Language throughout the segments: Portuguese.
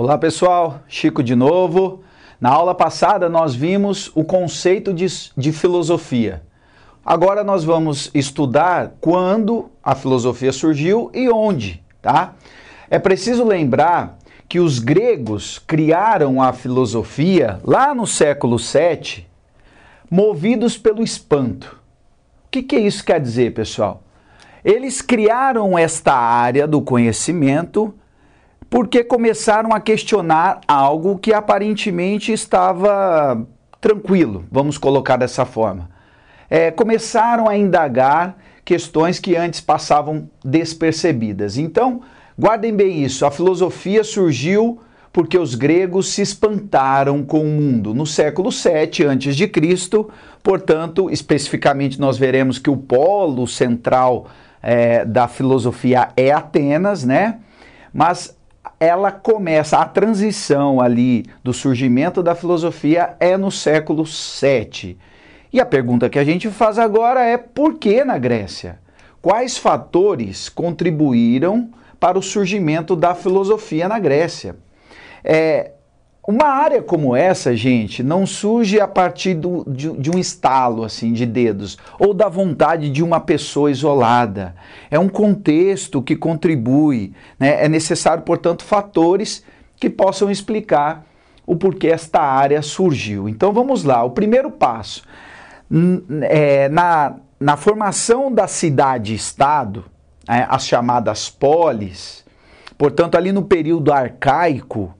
Olá pessoal, Chico de novo. Na aula passada nós vimos o conceito de, de, filosofia. Agora nós vamos estudar quando a filosofia surgiu e onde, tá? É preciso lembrar que os gregos criaram a filosofia lá no século VII, movidos pelo espanto. O que, que isso quer dizer, pessoal? Eles criaram esta área do conhecimento porque começaram a questionar algo que aparentemente estava tranquilo, vamos colocar dessa forma. É, começaram a indagar questões que antes passavam despercebidas. Então, guardem bem isso: a filosofia surgiu porque os gregos se espantaram com o mundo no século 7 a.C., portanto, especificamente nós veremos que o polo central é, da filosofia é Atenas, né? Mas ela começa, a transição ali do surgimento da filosofia é no século VII. E a pergunta que a gente faz agora é por que na Grécia? Quais fatores contribuíram para o surgimento da filosofia na Grécia? É, uma área como essa, gente, não surge a partir do, de, de, um estalo assim de dedos ou da vontade de uma pessoa isolada. É um contexto que contribui. Né? É necessário, portanto, fatores que possam explicar o porquê esta área surgiu. Então vamos lá. O primeiro passo é, na, na formação da cidade-estado, é, as chamadas polis. Portanto, ali no período arcaico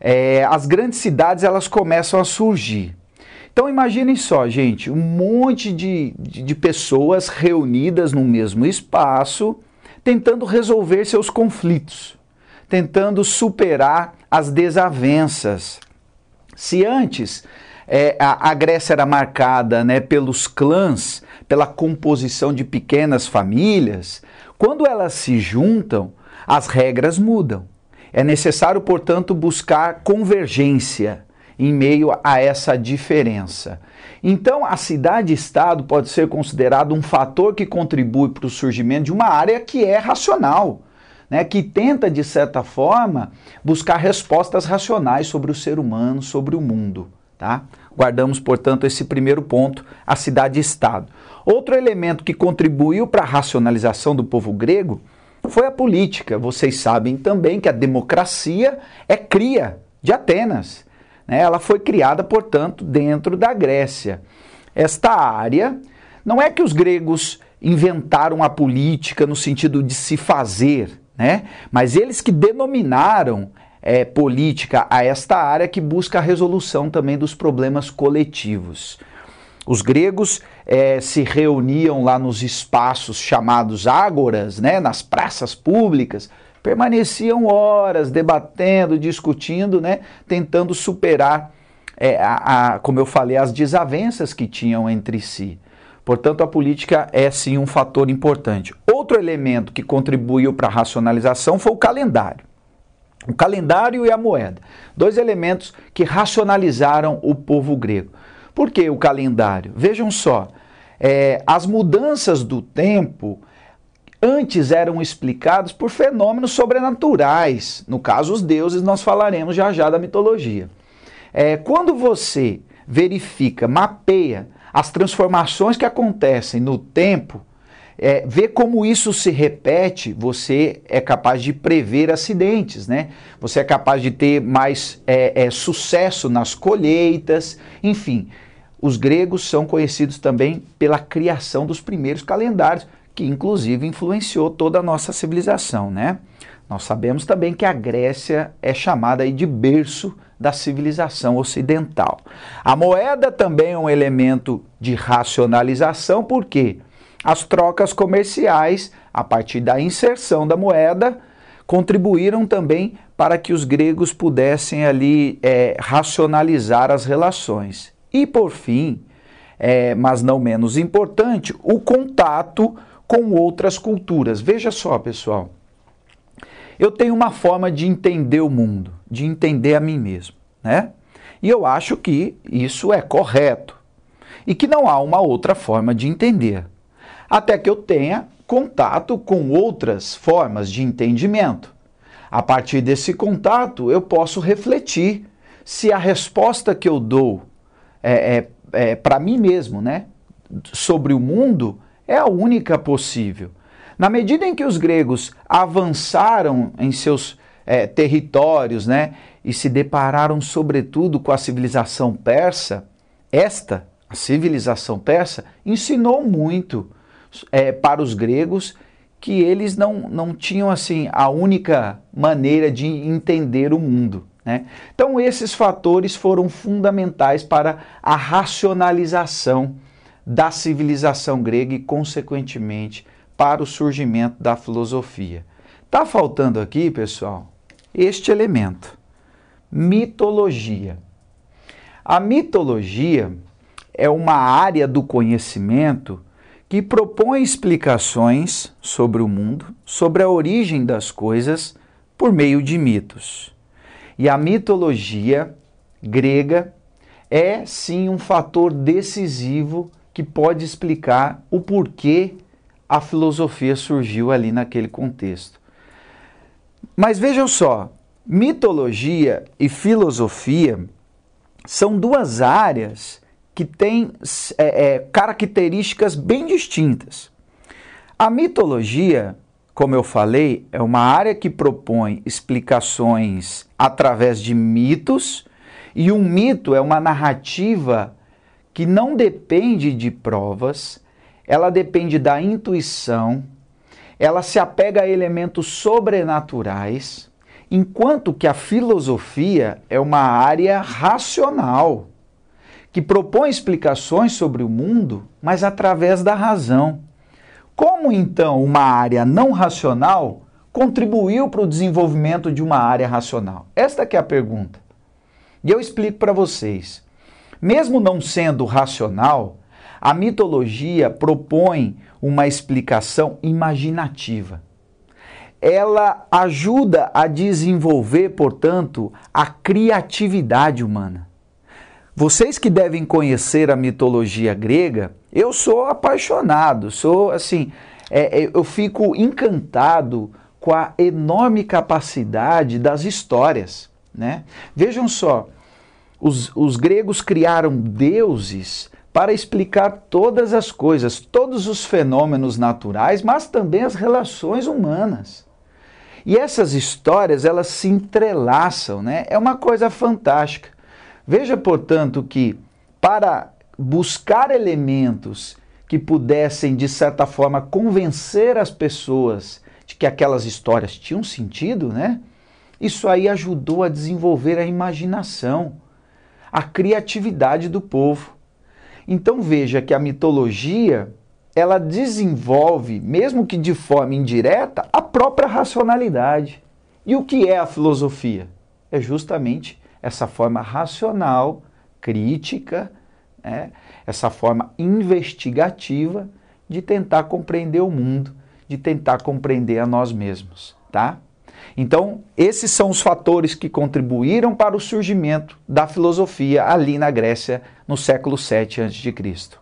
é, as grandes cidades elas começam a surgir. Então imaginem só, gente, um monte de, de, de pessoas reunidas no mesmo espaço, tentando resolver seus conflitos, tentando superar as desavenças. Se antes é, a, a, Grécia era marcada né, pelos clãs, pela composição de pequenas famílias, quando elas se juntam, as regras mudam. É necessário, portanto, buscar convergência em meio a essa diferença. Então, a cidade-estado pode ser considerado um fator que contribui para o surgimento de uma área que é racional, né, que tenta, de certa forma, buscar respostas racionais sobre o ser humano, sobre o mundo. Tá? Guardamos, portanto, esse primeiro ponto, a cidade-estado. Outro elemento que contribuiu para a racionalização do povo grego foi a política. Vocês sabem também que a democracia é cria de Atenas. Né? Ela foi criada, portanto, dentro da Grécia. Esta área não é que os gregos inventaram a política no sentido de se fazer, né? mas eles que denominaram é, política a esta área que busca a resolução também dos problemas coletivos. Os gregos é, se reuniam lá nos espaços chamados ágoras, né, nas praças públicas, permaneciam horas debatendo, discutindo, né, tentando superar, é, a, a, como eu falei, as desavenças que tinham entre si. Portanto, a política é sim um fator importante. Outro elemento que contribuiu para a racionalização foi o calendário. O calendário e a moeda. Dois elementos que racionalizaram o povo grego. Por que o calendário? Vejam só, é, as mudanças do tempo antes eram explicadas por fenômenos sobrenaturais. No caso, os deuses, nós falaremos já já da mitologia. É, quando você verifica, mapeia as transformações que acontecem no tempo, é, vê como isso se repete, você é capaz de prever acidentes, né? Você é capaz de ter mais é, é, sucesso nas colheitas, enfim. Os gregos são conhecidos também pela criação dos primeiros calendários, que inclusive influenciou toda a nossa civilização, né? Nós sabemos também que a Grécia é chamada de berço da civilização ocidental. A moeda também é um elemento de racionalização, porque as trocas comerciais, a partir da inserção da moeda, contribuíram também para que os gregos pudessem ali é, racionalizar as relações. E por fim, é, mas não menos importante, o contato com outras culturas. Veja só, pessoal. Eu tenho uma forma de entender o mundo, de entender a mim mesmo, né? E eu acho que isso é correto e que não há uma outra forma de entender, até que eu tenha contato com outras formas de entendimento. A partir desse contato, eu posso refletir se a resposta que eu dou é, é, é para mim mesmo, né, sobre o mundo, é a única possível. Na medida em que os gregos avançaram em seus é, territórios, né, e se depararam sobretudo com a civilização persa, esta, a civilização persa, ensinou muito é, para os gregos que eles não, não tinham assim a única maneira de entender o mundo. Né? Então, esses fatores foram fundamentais para a racionalização da civilização grega e, consequentemente, para o surgimento da filosofia. Está faltando aqui, pessoal, este elemento: mitologia. A mitologia é uma área do conhecimento que propõe explicações sobre o mundo, sobre a origem das coisas, por meio de mitos. E a mitologia grega é sim um fator decisivo que pode explicar o porquê a filosofia surgiu ali naquele contexto. Mas vejam só, mitologia e filosofia são duas áreas que têm é, é, características bem distintas. A mitologia, como eu falei, é uma área que propõe explicações através de mitos, e um mito é uma narrativa que não depende de provas, ela depende da intuição, ela se apega a elementos sobrenaturais, enquanto que a filosofia é uma área racional que propõe explicações sobre o mundo, mas através da razão. Como então uma área não racional contribuiu para o desenvolvimento de uma área racional? Esta é a pergunta. E eu explico para vocês. Mesmo não sendo racional, a mitologia propõe uma explicação imaginativa. Ela ajuda a desenvolver, portanto, a criatividade humana. Vocês que devem conhecer a mitologia grega, eu sou apaixonado, sou assim, é, é, eu fico encantado com a enorme capacidade das histórias. Né? Vejam só, os, os gregos criaram deuses para explicar todas as coisas, todos os fenômenos naturais, mas também as relações humanas. E essas histórias, elas se entrelaçam, né? É uma coisa fantástica. Veja, portanto, que para buscar elementos que pudessem, de certa forma, convencer as pessoas de que aquelas histórias tinham sentido, né? Isso aí ajudou a desenvolver a imaginação, a criatividade do povo. Então veja que a mitologia, ela desenvolve, mesmo que de forma indireta, a própria racionalidade. E o que é a filosofia? É justamente essa forma racional, crítica, né? essa forma investigativa de tentar compreender o mundo, de tentar compreender a nós mesmos, tá? Então, esses são os fatores que contribuíram para o surgimento da filosofia ali na Grécia no século 7 a.C.